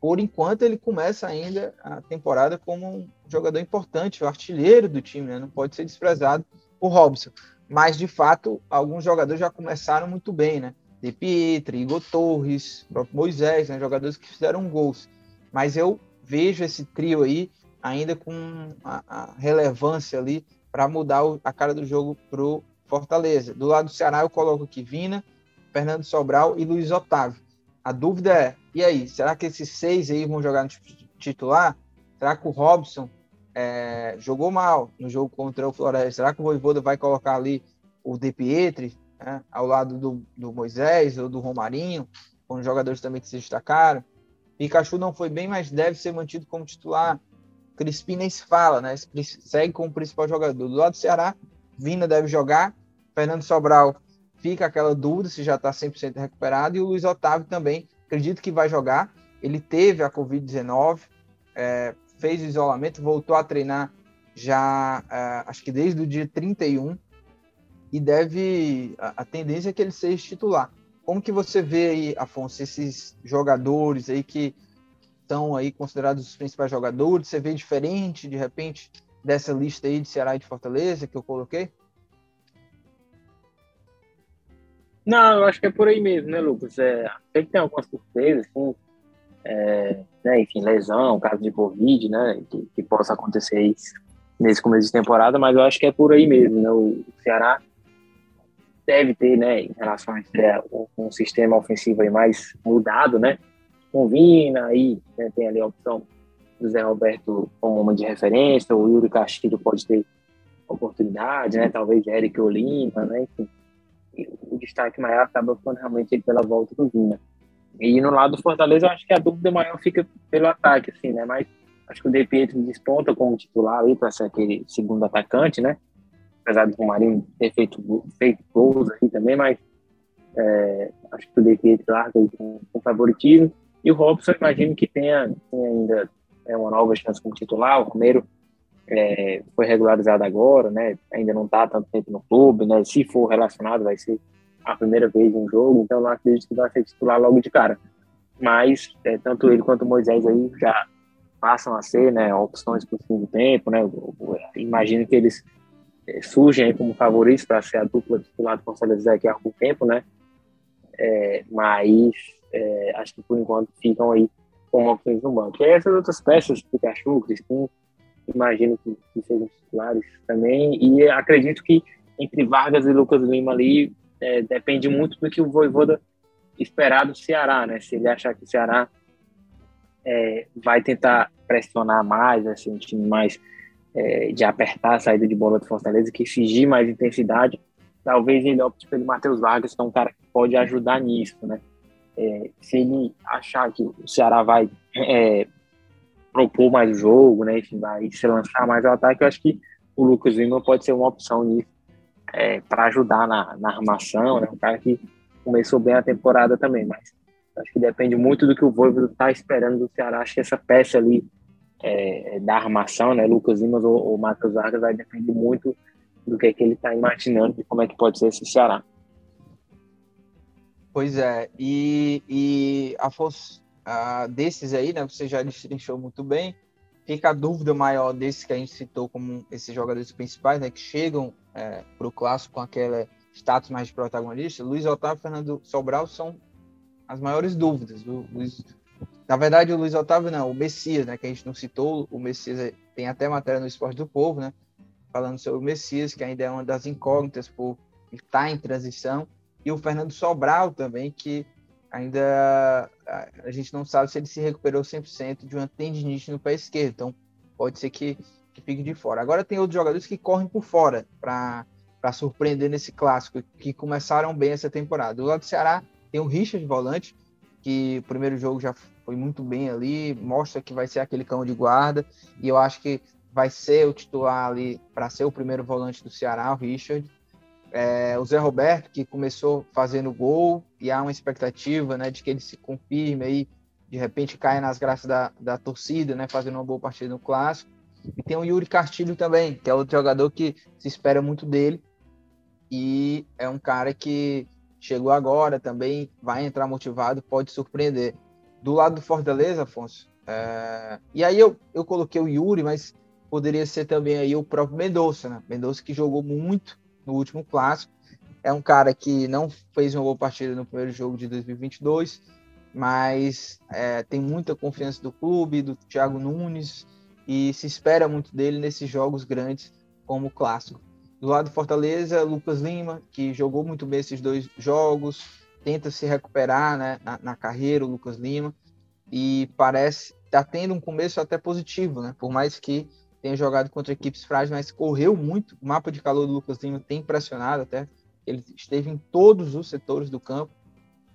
Por enquanto ele começa ainda a temporada como um jogador importante, o artilheiro do time, né? Não pode ser desprezado o Robson. Mas de fato, alguns jogadores já começaram muito bem, né? De Pietri, Igor Torres, próprio Moisés, né? jogadores que fizeram gols. Mas eu vejo esse trio aí ainda com a, a relevância ali para mudar o, a cara do jogo para o Fortaleza. Do lado do Ceará, eu coloco aqui Vina, Fernando Sobral e Luiz Otávio. A dúvida é, e aí, será que esses seis aí vão jogar no titular? Será que o Robson é, jogou mal no jogo contra o Floresta? Será que o Voivoda vai colocar ali o De Pietri né, ao lado do, do Moisés ou do Romarinho, com jogadores também que se destacaram? Pikachu não foi bem, mas deve ser mantido como titular. Crispim nem se fala, né? Segue como principal jogador. Do lado do Ceará, Vina deve jogar. Fernando Sobral fica aquela dúvida se já está 100% recuperado. E o Luiz Otávio também, acredito que vai jogar. Ele teve a Covid-19, é, fez o isolamento, voltou a treinar já, é, acho que desde o dia 31. E deve. A, a tendência é que ele seja titular. Como que você vê aí, Afonso, esses jogadores aí que estão aí considerados os principais jogadores? Você vê diferente, de repente, dessa lista aí de Ceará e de Fortaleza que eu coloquei? Não, eu acho que é por aí mesmo, né, Lucas? É, tem que ter algumas surpresas, assim, é, né, enfim, lesão, caso de Covid, né, que, que possa acontecer aí nesse começo de temporada, mas eu acho que é por aí mesmo, né, o Ceará deve ter, né, em relação a é, um, sistema ofensivo aí mais mudado, né, com Vina, aí né, tem ali a opção do Zé Roberto como uma de referência, o Yuri Castilho pode ter oportunidade, né, talvez Eric Olima, né, enfim, o destaque maior acaba ficando realmente pela volta do Vina. E no lado do Fortaleza, eu acho que a dúvida maior fica pelo ataque, assim, né, mas acho que o De Pietro desponta como titular ali para ser aquele segundo atacante, né, apesar do Romarinho ter feito, feito gols aqui também, mas é, acho que o De Pietro larga com, com favoritismo. E o Robson, imagino que tenha, tenha ainda é, uma nova chance como titular. O Romero é, foi regularizado agora, né? Ainda não está tanto tempo no clube, né? Se for relacionado, vai ser a primeira vez em jogo, então não acredito que vai ser titular logo de cara. Mas é, tanto ele quanto o Moisés aí já passam a ser, né? Opções por fim do tempo, né? imagino que eles é, surgem aí como favoritos para ser a dupla titular do Fortaleza daqui a algum tempo, né? É, mas é, acho que por enquanto ficam aí com opções no banco. E essas outras peças, Pikachu, Crispim, imagino que, que sejam titulares também. E acredito que entre Vargas e Lucas Lima ali é, depende muito do que o Voivoda esperar do Ceará, né? Se ele achar que o Ceará é, vai tentar pressionar mais, assim, um time mais é, de apertar a saída de bola do Fortaleza, que exigir mais intensidade, talvez ele opte pelo Matheus Vargas, que é um cara que pode ajudar nisso, né? É, se ele achar que o Ceará vai é, propor mais jogo, né? Enfim, vai se lançar mais ao ataque, eu acho que o Lucas Lima pode ser uma opção nisso é, para ajudar na, na armação, né? Um cara que começou bem a temporada também, mas acho que depende muito do que o Voivoda está esperando do Ceará. Acho que essa peça ali é, da armação, né, Lucas Lima ou, ou Matheus Vargas, vai depender muito do que, é que ele está imaginando e como é que pode ser esse Ceará. Pois é, e, e Afonso, uh, desses aí, né, você já destrinchou muito bem, fica a dúvida maior desses que a gente citou como esses jogadores principais, né, que chegam é, para o clássico com aquele status mais de protagonista, Luiz Otávio e Fernando Sobral são as maiores dúvidas. O Luiz na verdade, o Luiz Otávio não, o Messias, né, que a gente não citou, o Messias é, tem até matéria no Esporte do Povo, né, falando sobre o Messias, que ainda é uma das incógnitas por estar em transição, e o Fernando Sobral também, que ainda a gente não sabe se ele se recuperou 100% de uma tendinite no pé esquerdo, então pode ser que, que fique de fora. Agora tem outros jogadores que correm por fora para surpreender nesse clássico, que começaram bem essa temporada. Do lado do Ceará tem o Richard Volante, que o primeiro jogo já foi muito bem ali, mostra que vai ser aquele cão de guarda, e eu acho que vai ser o titular ali para ser o primeiro volante do Ceará, o Richard. É, o Zé Roberto, que começou fazendo gol, e há uma expectativa né, de que ele se confirme aí, de repente caia nas graças da, da torcida, né, fazendo uma boa partida no Clássico. E tem o Yuri Castilho também, que é outro jogador que se espera muito dele, e é um cara que chegou agora também, vai entrar motivado, pode surpreender. Do lado do Fortaleza, Afonso, é... e aí eu, eu coloquei o Yuri, mas poderia ser também aí o próprio Mendonça, né? Mendonça que jogou muito no último clássico, é um cara que não fez uma boa partida no primeiro jogo de 2022, mas é, tem muita confiança do clube, do Thiago Nunes, e se espera muito dele nesses jogos grandes como o clássico. Do lado do Fortaleza, Lucas Lima, que jogou muito bem esses dois jogos, tenta se recuperar né, na, na carreira, o Lucas Lima, e parece tá tendo um começo até positivo, né? Por mais que tenha jogado contra equipes frágeis, mas correu muito. O mapa de calor do Lucas Lima tem impressionado até. Ele esteve em todos os setores do campo.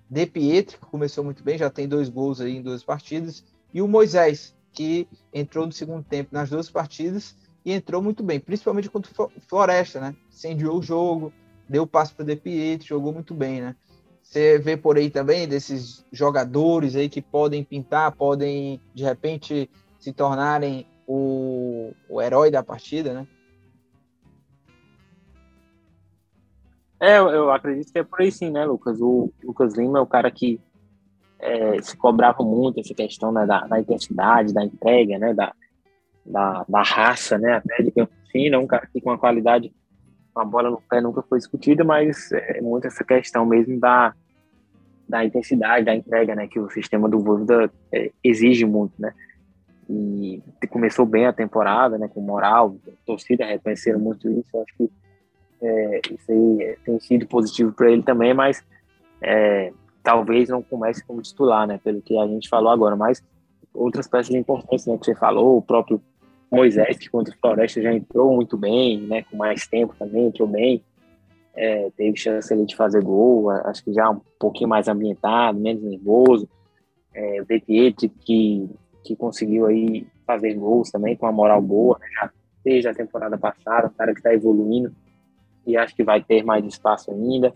De Pietri, que começou muito bem, já tem dois gols aí em duas partidas. E o Moisés, que entrou no segundo tempo nas duas partidas e entrou muito bem, principalmente contra o Floresta, né? Incendiou o jogo, deu passo para o De Pietri, jogou muito bem, né? Você vê por aí também desses jogadores aí que podem pintar, podem de repente se tornarem o, o herói da partida, né? É, eu acredito que é por aí sim, né, Lucas? O Lucas Lima é o cara que é, se cobrava muito essa questão né, da, da, intensidade, da entrega, né, da, da, da raça, né, até de campo fino, é um cara que com a qualidade a bola no pé nunca foi discutida, mas é muito essa questão mesmo da, da intensidade, da entrega, né, que o sistema do Voivoda é, exige muito, né. E começou bem a temporada, né, com moral, torcida reconheceram muito isso, acho que é, isso aí tem sido positivo para ele também, mas é, talvez não comece como titular, né, pelo que a gente falou agora, mas outras peças importantes, né, que você falou, o próprio Moisés, que contra o Floresta já entrou muito bem, né, com mais tempo também, entrou bem, é, teve chance ali de fazer gol, acho que já um pouquinho mais ambientado, menos nervoso, é, o Depiete, que, que conseguiu aí fazer gols também com uma moral boa, né, já desde a temporada passada, um cara que está evoluindo, e acho que vai ter mais espaço ainda,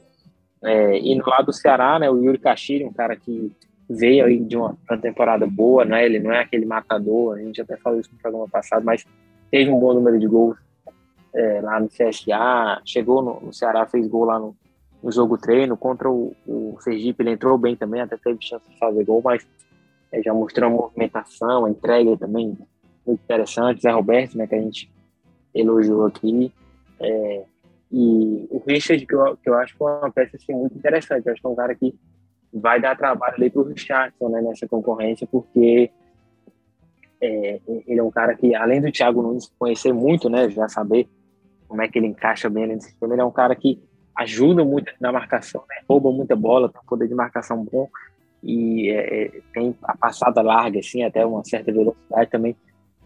é, e no lado do Ceará, né, o Yuri Kashiri, um cara que veio aí de uma, uma, temporada boa, né? Ele não é aquele matador, a gente até falou isso no programa passado, mas teve um bom número de gols é, lá no CSA, chegou no, no, Ceará, fez gol lá no, no jogo treino. Contra o, o, Sergipe, ele entrou bem também, até teve chance de fazer gol, mas é, já mostrou a movimentação, a entrega também muito interessante. Zé Roberto, né, que a gente elogiou aqui. É, e o Richard, que eu, que eu acho que é uma peça assim, muito interessante. Eu acho que é um cara que vai dar trabalho ali para o Richardson né, nessa concorrência, porque é, ele é um cara que, além do Thiago Nunes conhecer muito, né, já saber como é que ele encaixa bem nesse sistema, ele é um cara que ajuda muito na marcação, né, rouba muita bola, tem um poder de marcação bom e é, é tem a passada larga, assim, até uma certa velocidade também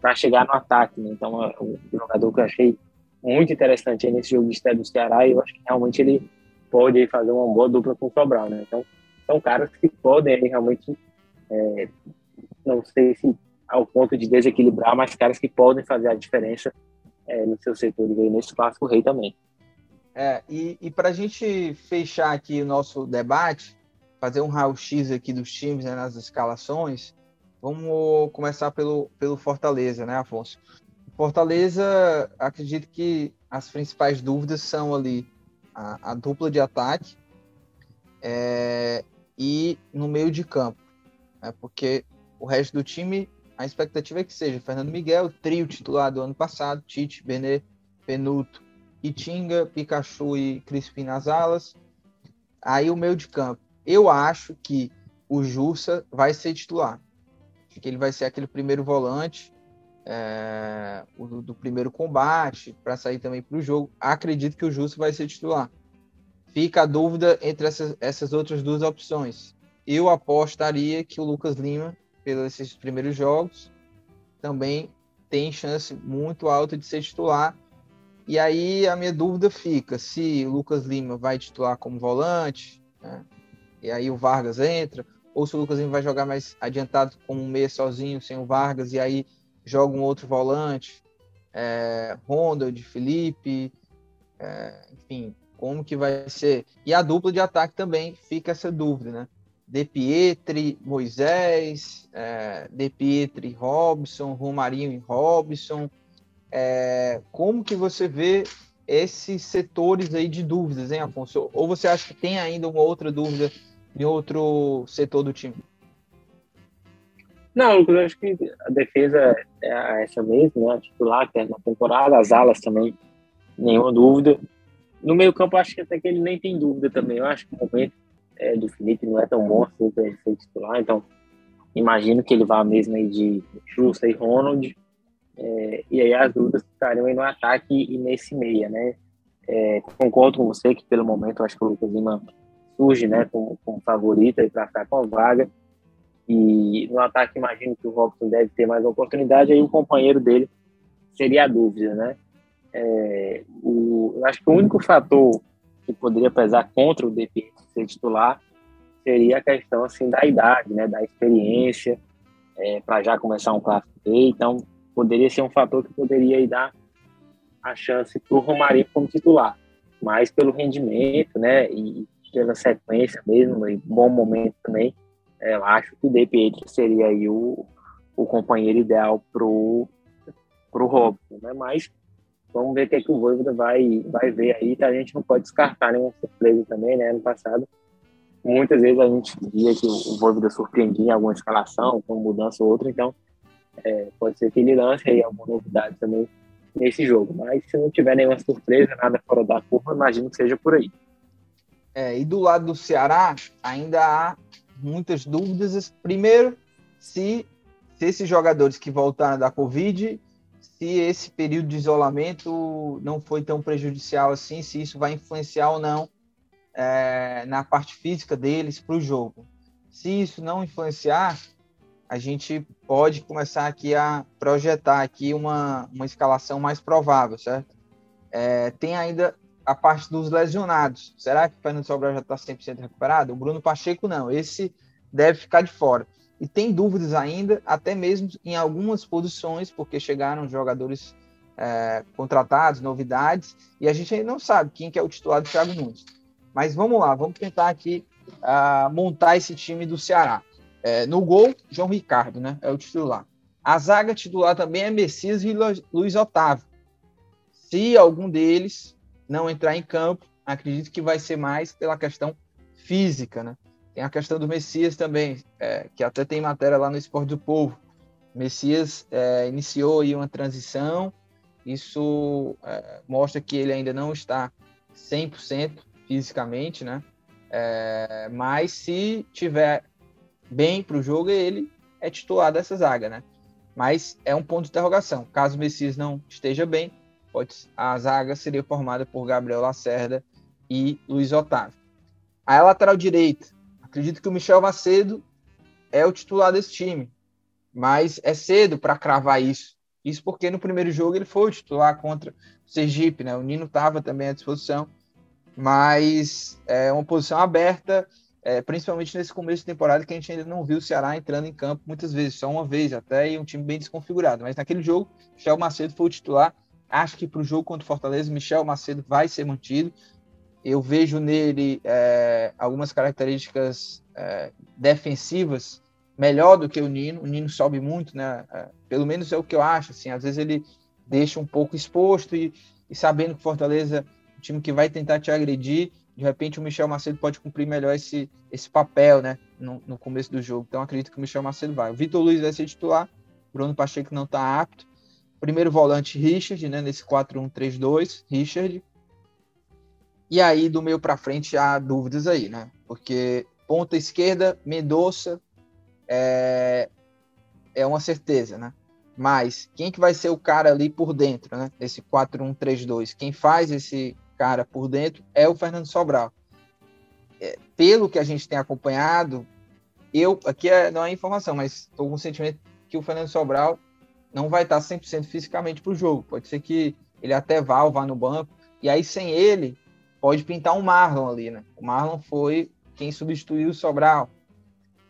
para chegar no ataque. Né? Então, é um jogador que eu achei muito interessante nesse jogo de estreia do Ceará e eu acho que realmente ele pode fazer uma boa dupla com o Sobral, né? Então, são caras que podem realmente, é, não sei se ao ponto de desequilibrar, mas caras que podem fazer a diferença é, nos seus setores aí nesse clássico rei também. É, e, e para a gente fechar aqui o nosso debate, fazer um raio-x aqui dos times né, nas escalações, vamos começar pelo, pelo Fortaleza, né, Afonso? Fortaleza, acredito que as principais dúvidas são ali a, a dupla de ataque, é, e no meio de campo. Né? Porque o resto do time, a expectativa é que seja Fernando Miguel, trio titular do ano passado, Tite, Benê, Penuto, Itinga, Pikachu e Crispim nas alas. Aí o meio de campo. Eu acho que o Jussa vai ser titular. Acho que ele vai ser aquele primeiro volante é, do, do, primeiro combate, para sair também para o jogo. Acredito que o Jussa vai ser titular. Fica a dúvida entre essas, essas outras duas opções. Eu apostaria que o Lucas Lima, pelos esses primeiros jogos, também tem chance muito alta de ser titular. E aí a minha dúvida fica se o Lucas Lima vai titular como volante, né? E aí o Vargas entra, ou se o Lucas vai jogar mais adiantado como um meia sozinho, sem o Vargas, e aí joga um outro volante, é, Ronald, Felipe, é, enfim, como que vai ser. E a dupla de ataque também fica essa dúvida, né? De Pietri, Moisés, é, De Pietri, Robson, Romarinho e Robson. É, como que você vê esses setores aí de dúvidas, hein, Afonso? Ou você acha que tem ainda uma outra dúvida em outro setor do time? Não, Lucas, eu acho que a defesa é essa mesmo, né? Titular, que é na temporada, as alas também, nenhuma dúvida. No meio campo, acho que até que ele nem tem dúvida também. Eu acho que o momento é, do Felipe não é tão bom assim para ele ser titular. Então, imagino que ele vá mesmo aí de Justa e Ronald. É, e aí as dúvidas ficariam aí no ataque e nesse meia, né? É, concordo com você que pelo momento acho que o Lucas Lima surge, né, como, como favorita para ficar com a vaga. E no ataque, imagino que o Robson deve ter mais oportunidade, aí o companheiro dele seria a dúvida, né? É, o, acho que o único fator que poderia pesar contra o DP ser titular seria a questão assim da idade, né, da experiência, é, para já começar um clássico Então, poderia ser um fator que poderia aí, dar a chance para o Romarinho como titular, mas pelo rendimento, né, e pela sequência mesmo, e bom momento também, é, eu acho que o De seria aí o, o companheiro ideal pro pro Robson, né? Mas vamos ver o que, é que o Voivoda vai vai ver aí, tá? A gente não pode descartar nenhuma surpresa também, né? Ano passado, muitas vezes a gente via que o Voivoda surpreendia em alguma escalação, com mudança ou outra, então é, pode ser que ele lance aí alguma novidade também nesse jogo. Mas se não tiver nenhuma surpresa, nada fora da curva, imagino que seja por aí. É, e do lado do Ceará, ainda há muitas dúvidas. Primeiro, se, se esses jogadores que voltaram da Covid, se esse período de isolamento não foi tão prejudicial assim, se isso vai influenciar ou não é, na parte física deles para o jogo. Se isso não influenciar, a gente pode começar aqui a projetar aqui uma, uma escalação mais provável, certo? É, tem ainda a parte dos lesionados. Será que o Fernando Sobral já está 100% recuperado? O Bruno Pacheco não. Esse deve ficar de fora. E tem dúvidas ainda, até mesmo em algumas posições, porque chegaram jogadores é, contratados, novidades, e a gente ainda não sabe quem que é o titular do Thiago Nunes. Mas vamos lá, vamos tentar aqui uh, montar esse time do Ceará. É, no gol, João Ricardo, né? É o titular. A zaga titular também é Messias e Luiz Otávio. Se algum deles não entrar em campo, acredito que vai ser mais pela questão física, né? Tem a questão do Messias também, é, que até tem matéria lá no Esporte do Povo. Messias é, iniciou aí uma transição, isso é, mostra que ele ainda não está 100% fisicamente, né? É, mas se tiver bem para o jogo, ele é titular dessa zaga, né? Mas é um ponto de interrogação. Caso o Messias não esteja bem, pode, a zaga seria formada por Gabriel Lacerda e Luiz Otávio. A lateral direita, acredito que o Michel Macedo é o titular desse time, mas é cedo para cravar isso. Isso porque no primeiro jogo ele foi o titular contra o Sergipe, né? O Nino estava também à disposição, mas é uma posição aberta, é, principalmente nesse começo de temporada que a gente ainda não viu o Ceará entrando em campo muitas vezes, só uma vez até, e um time bem desconfigurado. Mas naquele jogo, Michel Macedo foi o titular Acho que para o jogo contra o Fortaleza, Michel Macedo vai ser mantido. Eu vejo nele é, algumas características é, defensivas melhor do que o Nino. O Nino sobe muito, né? É, pelo menos é o que eu acho. Assim, às vezes ele deixa um pouco exposto e, e sabendo que Fortaleza é um time que vai tentar te agredir, de repente o Michel Macedo pode cumprir melhor esse, esse papel, né? No, no começo do jogo. Então acredito que o Michel Macedo vai. O Vitor Luiz vai ser titular. Bruno Pacheco não está apto. Primeiro volante, Richard, né, nesse 4-1-3-2, Richard. E aí, do meio para frente, há dúvidas aí, né? Porque ponta esquerda, Mendonça é, é uma certeza, né? Mas quem que vai ser o cara ali por dentro, né? Esse 4-1-3-2. Quem faz esse cara por dentro é o Fernando Sobral. É, pelo que a gente tem acompanhado, eu, aqui é, não é informação, mas estou com o sentimento que o Fernando Sobral não vai estar 100% fisicamente para o jogo. Pode ser que ele até vá ou vá no banco. E aí, sem ele, pode pintar um Marlon ali, né? O Marlon foi quem substituiu o Sobral.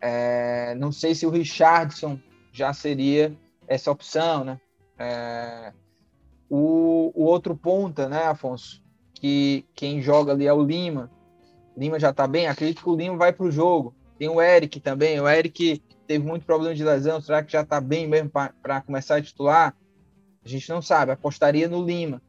É, não sei se o Richardson já seria essa opção, né? É, o, o, outro ponta, né, Afonso? Que quem joga ali é o Lima. Lima já tá bem, acredito que o Lima vai para o jogo. Tem o Eric também. O Eric teve muito problema de lesão, será que já está bem mesmo para começar a titular? A gente não sabe, apostaria no Lima.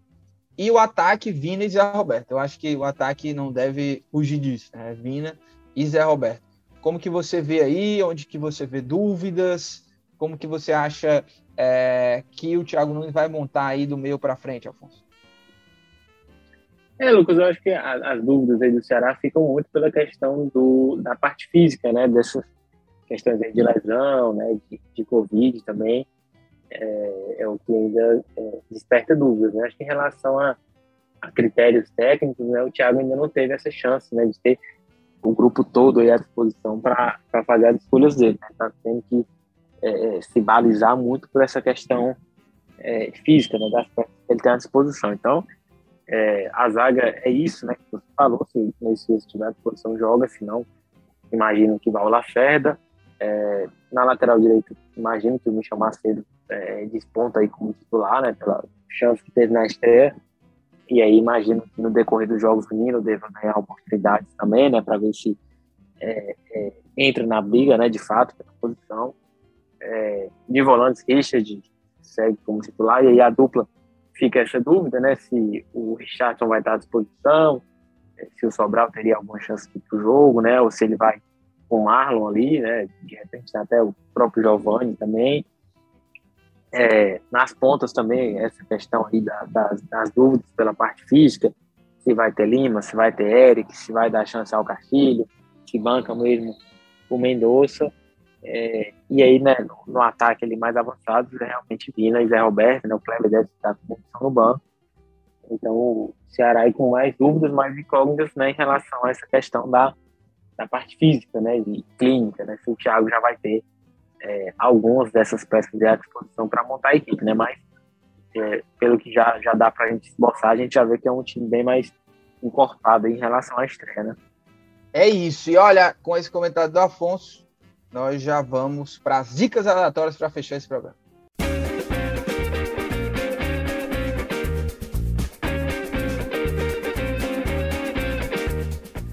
E o ataque, Vina e Zé Roberto. Eu acho que o ataque não deve fugir disso, né? Vina e Zé Roberto. Como que você vê aí? Onde que você vê dúvidas? Como que você acha é, que o Thiago Nunes vai montar aí do meio para frente, Afonso? É, Lucas, eu acho que as dúvidas aí do Ceará ficam muito pela questão do, da parte física, né? Dessas questões de lesão, né, de, de Covid também, é, é, o que ainda é, desperta dúvidas. Né? Acho que em relação a, a, critérios técnicos, né, o Thiago ainda não teve essa chance né, de ter o grupo todo à disposição para fazer as escolhas dele. Está né? tendo que é, é, se balizar muito por essa questão é, física, né, das peças que ele tem à disposição. Então, é, a zaga é isso, né, que você falou, se nesse estiver à disposição, joga, se não, imagino que vai o Lacerda. É, na lateral direita, imagino que o Michel Macedo é, desponta aí como titular, né, pela chance que teve na estreia. E aí imagino que no decorrer dos jogos o Nino deva ganhar oportunidades também, né, para ver se é, é, entra na briga, né, de fato, pela posição. É, de volantes, Richard segue como titular, e aí a dupla fica essa dúvida, né, se o Richardson vai estar à disposição, é, se o Sobral teria alguma chance para o jogo, né, ou se ele vai com o Marlon ali, né, de repente até o próprio Giovanni também. É, nas pontas também, essa questão aí da, das, das, dúvidas pela parte física, se vai ter Lima, se vai ter Eric, se vai dar chance ao Castilho, se banca mesmo o Mendonça. É, e aí, né, no, no, ataque ali mais avançado, é realmente Vina e Zé Roberto, né, o Kleber deve estar com posição no banco. Então, o Ceará aí com mais dúvidas, mais incógnitas né, em relação a essa questão da, da parte física, né, e clínica, né, se o Thiago já vai ter é, algumas dessas peças à disposição para montar a equipe, né? Mas é, pelo que já, já dá para a gente esboçar, a gente já vê que é um time bem mais encorpado em relação à estreia, né? É isso. E olha, com esse comentário do Afonso, nós já vamos para as dicas aleatórias para fechar esse programa.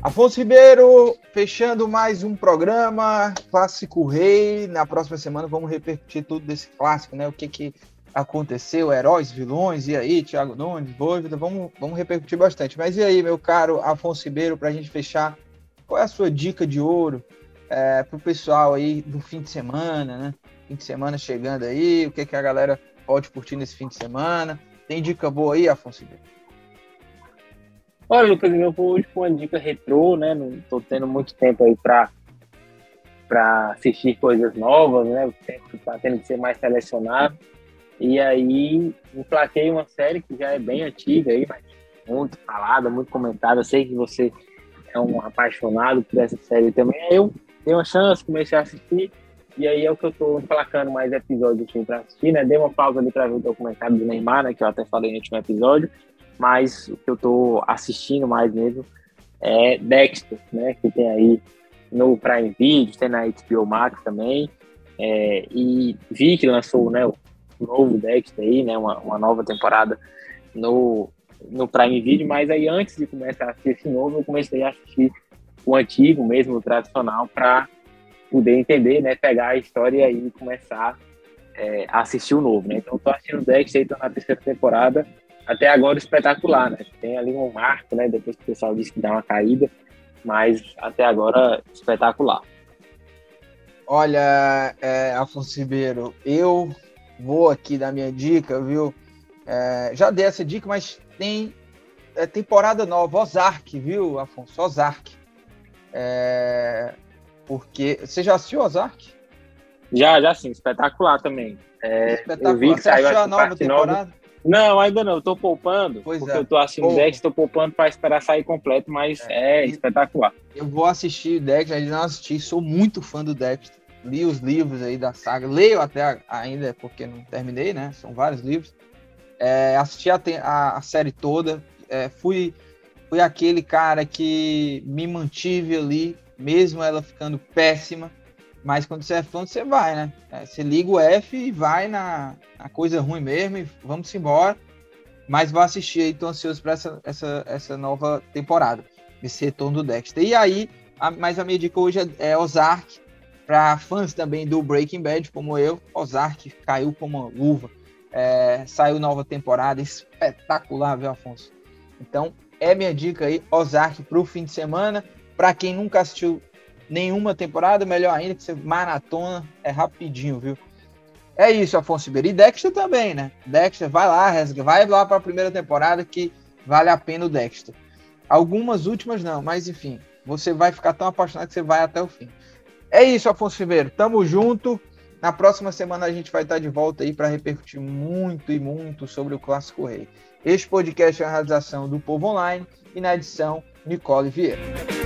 Afonso Ribeiro, fechando mais um programa, Clássico Rei. Na próxima semana vamos repercutir tudo desse clássico, né? O que, que aconteceu, heróis, vilões, e aí, Thiago Nunes, Bóvida, vamos, vamos repercutir bastante. Mas e aí, meu caro Afonso Ribeiro, para a gente fechar, qual é a sua dica de ouro é, para o pessoal aí do fim de semana, né? Fim de semana chegando aí, o que, que a galera pode curtir nesse fim de semana? Tem dica boa aí, Afonso Ribeiro? Olha, Lucas, eu vou hoje com uma dica retrô, né? Não tô tendo muito tempo aí para para assistir coisas novas, né? O tempo tá tendo que ser mais selecionado. E aí, emplaquei uma série que já é bem antiga aí, mas muito falada, muito comentada. Eu sei que você é um apaixonado por essa série também. Eu dei uma chance, comecei a assistir. E aí é o que eu tô emplacando mais episódios para assistir, né? Dei uma pausa ali para ver o documentário do Neymar, né? Que eu até falei no último episódio mas o que eu tô assistindo mais mesmo é Dexter, né? Que tem aí no Prime Video, tem na HBO Max também. É, e vi que lançou né, o novo Dexter aí, né? Uma, uma nova temporada no, no Prime Video, mas aí antes de começar a assistir esse novo, eu comecei a assistir o antigo mesmo, o tradicional, para poder entender, né? Pegar a história e começar é, a assistir o novo, né? Então, tô assistindo Dexter, estou na terceira temporada até agora espetacular, né? Tem ali um marco, né? Depois que o pessoal disse que dá uma caída, mas até agora espetacular. Olha, é, Afonso Ribeiro, eu vou aqui dar minha dica, viu? É, já dei essa dica, mas tem é, temporada nova, Ozark, viu, Afonso? Ozark. É, porque. Você já assistiu Ozark? Já, já sim, espetacular também. É, espetacular. Eu vi que Você achou a nova temporada? Nova. Não, ainda não. Eu tô poupando. Pois porque é. eu tô assistindo Dex, tô poupando para esperar sair completo, mas é, é espetacular. Eu vou assistir Dex, ainda não assisti, sou muito fã do Dex. Li os livros aí da saga, leio até ainda, porque não terminei, né? São vários livros. É, assisti a, a, a, série toda. É, fui, fui aquele cara que me mantive ali, mesmo ela ficando péssima mas quando você é fã, você vai, né? É, você liga o F e vai na, na coisa ruim mesmo e vamos embora. Mas vou assistir aí, tô ansioso para essa, essa, essa nova temporada, esse retorno do Dexter. E aí, a, mas a minha dica hoje é, é Ozark, para fãs também do Breaking Bad, como eu. Ozark caiu como uma luva. É, saiu nova temporada, espetacular, viu, Afonso? Então, é minha dica aí, Ozark para o fim de semana. Para quem nunca assistiu nenhuma temporada, melhor ainda que você maratona, é rapidinho, viu? É isso, Afonso Ribeiro. E Dexter também, né? Dexter, vai lá, vai lá para a primeira temporada que vale a pena o Dexter. Algumas últimas não, mas enfim, você vai ficar tão apaixonado que você vai até o fim. É isso, Afonso Ribeiro. Tamo junto. Na próxima semana a gente vai estar de volta aí para repercutir muito e muito sobre o Clássico Rei. Este podcast é uma realização do Povo Online e na edição Nicole Vieira.